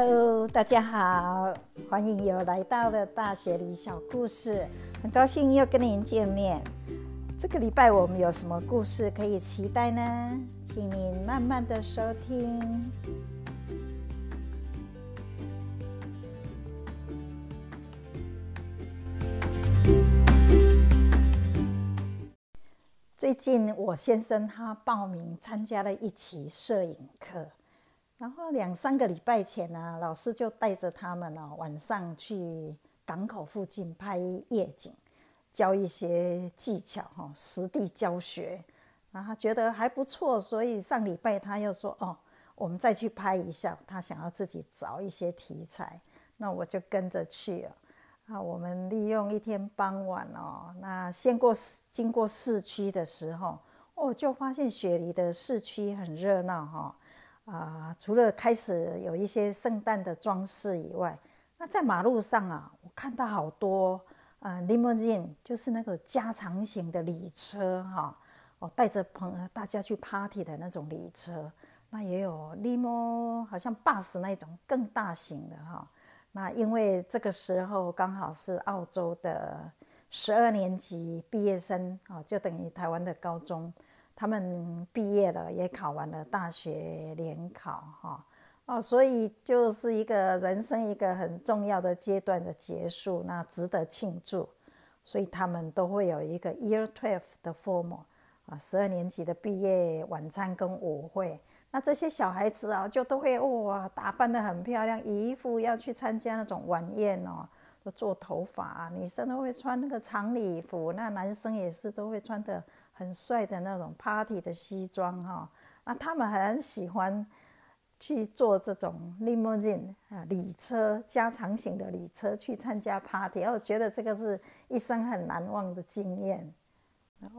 Hello，大家好，欢迎又来到了大学里小故事，很高兴又跟您见面。这个礼拜我们有什么故事可以期待呢？请您慢慢的收听。最近我先生他报名参加了一期摄影课，然后两三个礼拜前呢，老师就带着他们哦晚上去港口附近拍夜景，教一些技巧哈，实地教学。然后他觉得还不错，所以上礼拜他又说哦，我们再去拍一下，他想要自己找一些题材，那我就跟着去了。啊，我们利用一天傍晚哦，那先过经过市区的时候，哦，就发现雪梨的市区很热闹哈。啊，除了开始有一些圣诞的装饰以外，那在马路上啊，我看到好多啊，limousine，就是那个加长型的礼车哈，哦，带着朋大家去 party 的那种礼车。那也有 limo，好像 bus 那种更大型的哈。那因为这个时候刚好是澳洲的十二年级毕业生啊，就等于台湾的高中，他们毕业了，也考完了大学联考哈哦，所以就是一个人生一个很重要的阶段的结束，那值得庆祝，所以他们都会有一个 Year Twelve 的 formal 啊，十二年级的毕业晚餐跟舞会。那这些小孩子啊，就都会哇，打扮得很漂亮，衣服要去参加那种晚宴哦，都做头发，女生都会穿那个长礼服，那男生也是都会穿的很帅的那种 party 的西装哈。那他们很喜欢去坐这种 limousine 啊，礼车，加长型的礼车去参加 party，我觉得这个是一生很难忘的经验。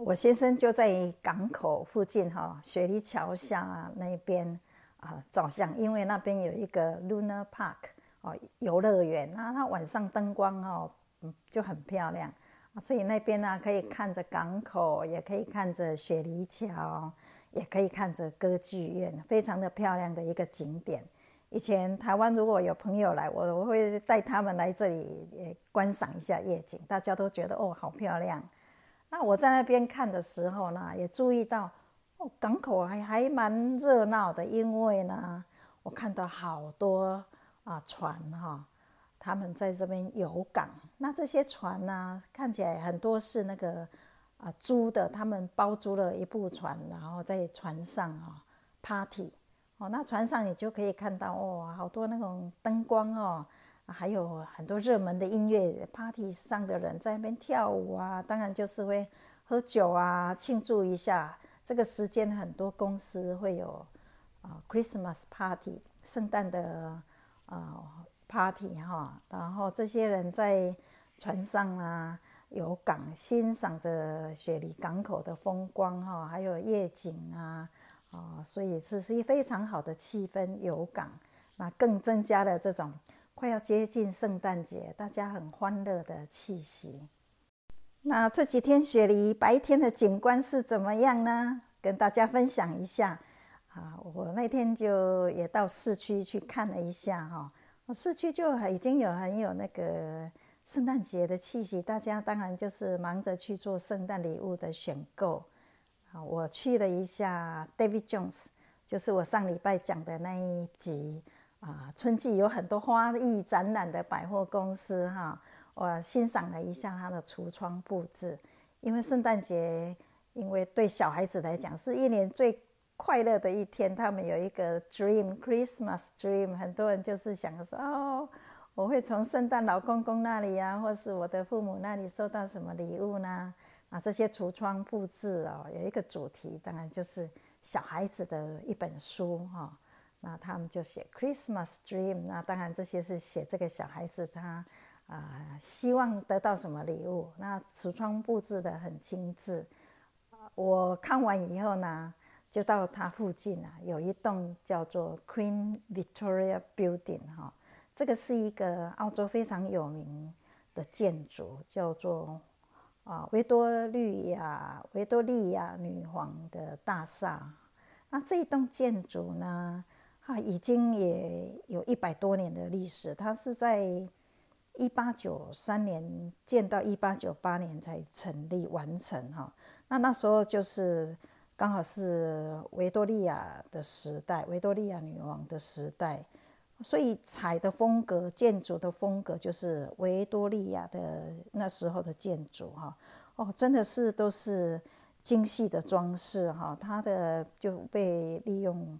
我先生就在港口附近哈，雪梨桥下啊那边啊照相，因为那边有一个 Luna Park 哦游乐园，那它晚上灯光哦嗯就很漂亮所以那边呢可以看着港口，也可以看着雪梨桥，也可以看着歌剧院，非常的漂亮的一个景点。以前台湾如果有朋友来，我我会带他们来这里也观赏一下夜景，大家都觉得哦好漂亮。那我在那边看的时候呢，也注意到哦，港口还还蛮热闹的，因为呢，我看到好多啊船哈，他们在这边游港。那这些船呢，看起来很多是那个啊租的，他们包租了一部船，然后在船上啊 party 哦，那船上你就可以看到哦，好多那种灯光哦。还有很多热门的音乐，party 上的人在那边跳舞啊，当然就是会喝酒啊，庆祝一下。这个时间很多公司会有啊 Christmas party，圣诞的啊 party 哈。然后这些人在船上啊，有港欣赏着雪梨港口的风光哈，还有夜景啊啊，所以这是一非常好的气氛，有港，那更增加了这种。快要接近圣诞节，大家很欢乐的气息。那这几天雪梨白天的景观是怎么样呢？跟大家分享一下啊！我那天就也到市区去看了一下哈，市区就已经有很有那个圣诞节的气息，大家当然就是忙着去做圣诞礼物的选购啊。我去了一下 David Jones，就是我上礼拜讲的那一集。啊，春季有很多花艺展览的百货公司哈，我欣赏了一下它的橱窗布置。因为圣诞节，因为对小孩子来讲是一年最快乐的一天，他们有一个 dream Christmas dream，很多人就是想说哦，我会从圣诞老公公那里呀，或是我的父母那里收到什么礼物呢？啊，这些橱窗布置哦，有一个主题，当然就是小孩子的一本书哈。那他们就写 Christmas Dream，那当然这些是写这个小孩子他啊希望得到什么礼物。那橱窗布置的很精致。我看完以后呢，就到它附近啊，有一栋叫做 Queen Victoria Building 哈，这个是一个澳洲非常有名的建筑，叫做啊维多利亚维多利亚女皇的大厦。那这一栋建筑呢？啊，已经也有一百多年的历史。它是在一八九三年建到一八九八年才成立完成哈。那那时候就是刚好是维多利亚的时代，维多利亚女王的时代，所以彩的风格、建筑的风格就是维多利亚的那时候的建筑哈。哦，真的是都是精细的装饰哈，它的就被利用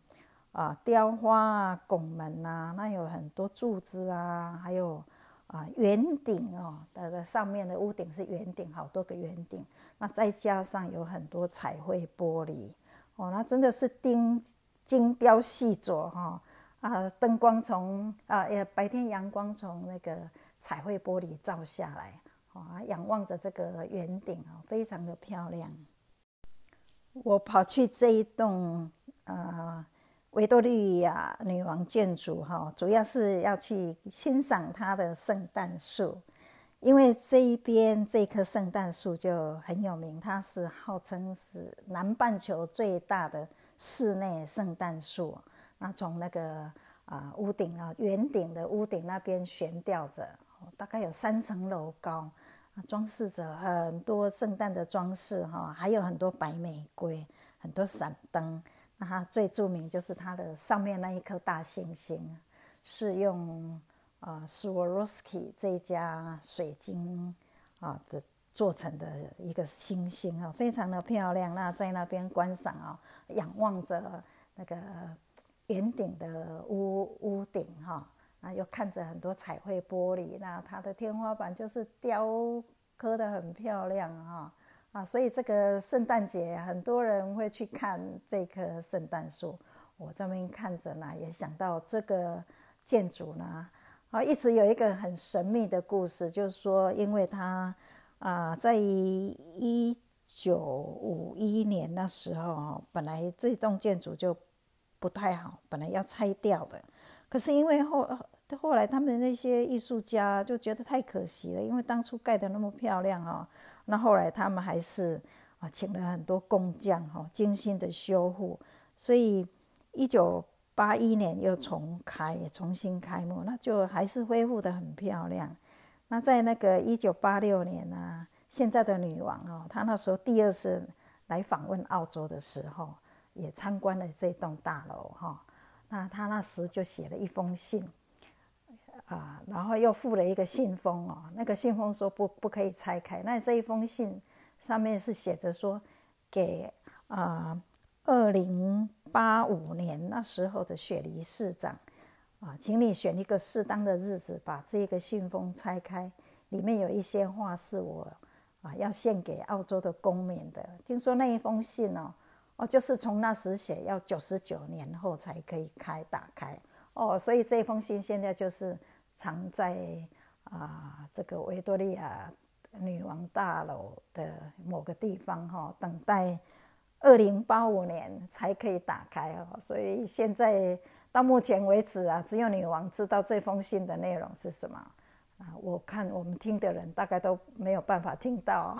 啊，雕花啊、拱门呐，那有很多柱子啊，还有。啊，圆顶哦，它的上面的屋顶是圆顶，好多个圆顶。那再加上有很多彩绘玻璃哦，那真的是精精雕细琢哈啊！灯光从啊，也白天阳光从那个彩绘玻璃照下来啊，仰望着这个圆顶啊，非常的漂亮。我跑去这一栋啊。维多利亚女王建筑哈，主要是要去欣赏它的圣诞树，因为这一边这棵圣诞树就很有名，它是号称是南半球最大的室内圣诞树。那从那个啊屋顶啊圆顶的屋顶那边悬吊着，大概有三层楼高，装饰着很多圣诞的装饰哈，还有很多白玫瑰，很多闪灯。那它最著名就是它的上面那一颗大星星，是用啊 Swarovski 这一家水晶啊的做成的一个星星啊，非常的漂亮。那在那边观赏啊，仰望着那个圆顶的屋屋顶哈，那又看着很多彩绘玻璃，那它的天花板就是雕刻的很漂亮哈。啊，所以这个圣诞节很多人会去看这棵圣诞树。我这边看着呢，也想到这个建筑呢，啊，一直有一个很神秘的故事，就是说，因为它啊，在一九五一年那时候，本来这栋建筑就不太好，本来要拆掉的。可是因为后后来他们那些艺术家就觉得太可惜了，因为当初盖的那么漂亮啊。那后来他们还是啊，请了很多工匠哈，精心的修复，所以一九八一年又重开，重新开幕，那就还是恢复的很漂亮。那在那个一九八六年呢，现在的女王哦，她那时候第二次来访问澳洲的时候，也参观了这栋大楼哈。那她那时就写了一封信。啊，然后又附了一个信封哦，那个信封说不不可以拆开。那这一封信上面是写着说，给啊二零八五年那时候的雪梨市长啊，请你选一个适当的日子，把这个信封拆开，里面有一些话是我啊要献给澳洲的公民的。听说那一封信哦，哦就是从那时写，要九十九年后才可以开打开哦，所以这封信现在就是。藏在啊这个维多利亚女王大楼的某个地方哈，等待二零八五年才可以打开哦。所以现在到目前为止啊，只有女王知道这封信的内容是什么啊。我看我们听的人大概都没有办法听到。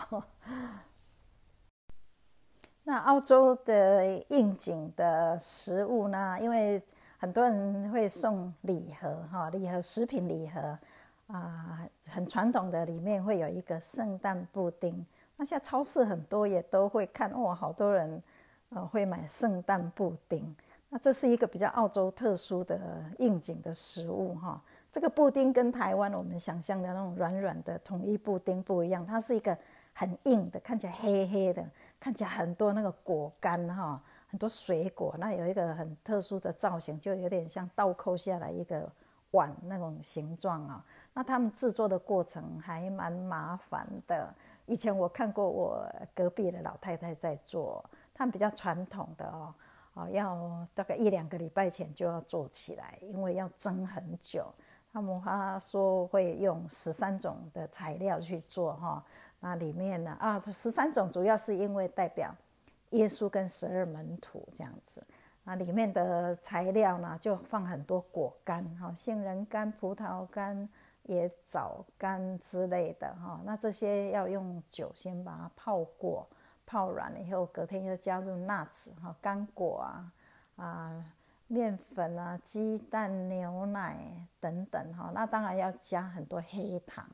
那澳洲的应景的食物呢？因为很多人会送礼盒，哈，礼盒食品礼盒啊，很传统的，里面会有一个圣诞布丁。那现在超市很多也都会看，哇，好多人呃会买圣诞布丁。那这是一个比较澳洲特殊的应景的食物，哈。这个布丁跟台湾我们想象的那种软软的统一布丁不一样，它是一个很硬的，看起来黑黑的，看起来很多那个果干，哈。很多水果，那有一个很特殊的造型，就有点像倒扣下来一个碗那种形状啊。那他们制作的过程还蛮麻烦的。以前我看过我隔壁的老太太在做，他们比较传统的哦，哦，要大概一两个礼拜前就要做起来，因为要蒸很久。他们他说会用十三种的材料去做哈，那里面呢啊，这十三种主要是因为代表。耶稣跟十二门徒这样子，啊里面的材料呢，就放很多果干，哈，杏仁干、葡萄干、椰枣干之类的，哈。那这些要用酒先把它泡过，泡软了以后，隔天又加入纳子哈，干果啊，啊面粉啊、鸡蛋、牛奶等等哈。那当然要加很多黑糖，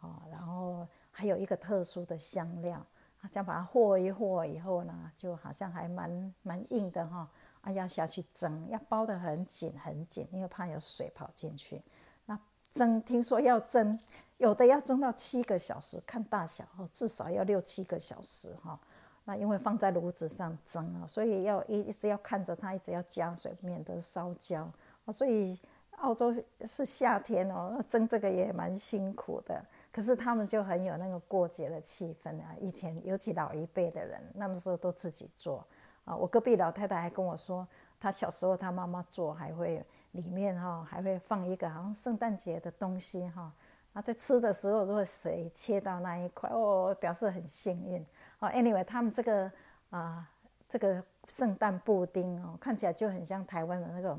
哦，然后还有一个特殊的香料，这样把它和一和以后呢，就好像还蛮蛮硬的哈。啊，要下去蒸，要包得很紧很紧，因为怕有水跑进去。那蒸，听说要蒸，有的要蒸到七个小时，看大小哦，至少要六七个小时哈。那因为放在炉子上蒸啊，所以要一一直要看着它，一直要加水，免得烧焦。所以澳洲是夏天哦，蒸这个也蛮辛苦的。可是他们就很有那个过节的气氛啊。以前尤其老一辈的人，那么时候都自己做。啊，我隔壁老太太还跟我说，她小时候她妈妈做，还会里面哈还会放一个好像圣诞节的东西哈，啊在吃的时候如果谁切到那一块哦，表示很幸运。哦，anyway，他们这个啊这个圣诞布丁哦，看起来就很像台湾的那种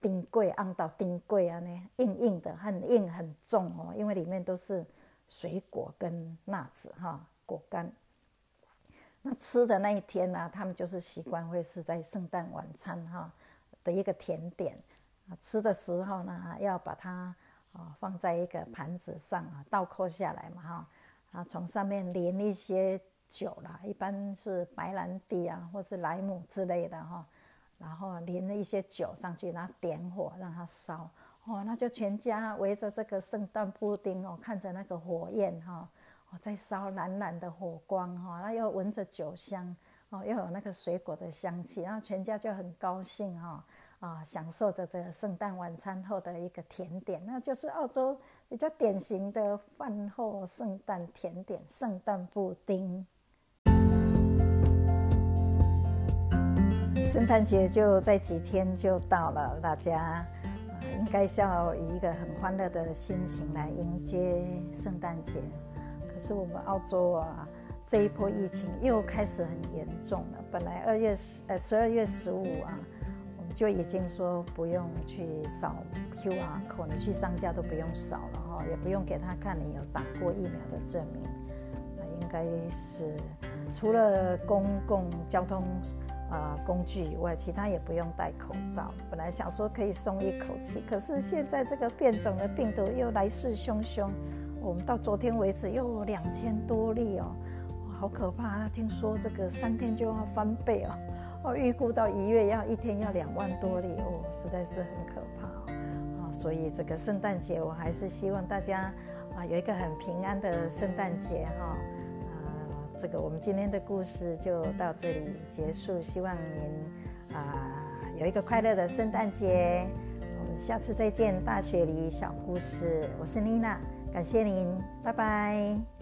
丁柜，按到丁柜啊那硬硬的，很硬很重哦，因为里面都是水果跟辣子哈果干。那吃的那一天呢，他们就是习惯会是在圣诞晚餐哈的一个甜点。啊，吃的时候呢，要把它啊放在一个盘子上啊，倒扣下来嘛哈，啊从上面淋一些酒啦，一般是白兰地啊或是莱姆之类的哈，然后淋了一些酒上去，然后点火让它烧哦，那就全家围着这个圣诞布丁哦，看着那个火焰哈。哦，在烧蓝蓝的火光哈，那又闻着酒香哦，又有那个水果的香气，然后全家就很高兴哈啊，享受着这个圣诞晚餐后的一个甜点，那就是澳洲比较典型的饭后圣诞甜点——圣诞布丁。圣诞节就在几天就到了，大家，应该是要以一个很欢乐的心情来迎接圣诞节。可是我们澳洲啊，这一波疫情又开始很严重了。本来二月十呃十二月十五啊，我们就已经说不用去扫 QR code，你去商家都不用扫了哈，也不用给他看你有打过疫苗的证明。应该是除了公共交通啊工具以外，其他也不用戴口罩。本来想说可以松一口气，可是现在这个变种的病毒又来势汹汹。我们到昨天为止又两千多例哦，好可怕！听说这个三天就要翻倍哦，哦，预估到一月要一天要两万多例哦，实在是很可怕哦。啊，所以这个圣诞节我还是希望大家啊有一个很平安的圣诞节哈。这个我们今天的故事就到这里结束，希望您啊有一个快乐的圣诞节。我们下次再见，大雪梨小故事，我是妮娜。感谢您，拜拜。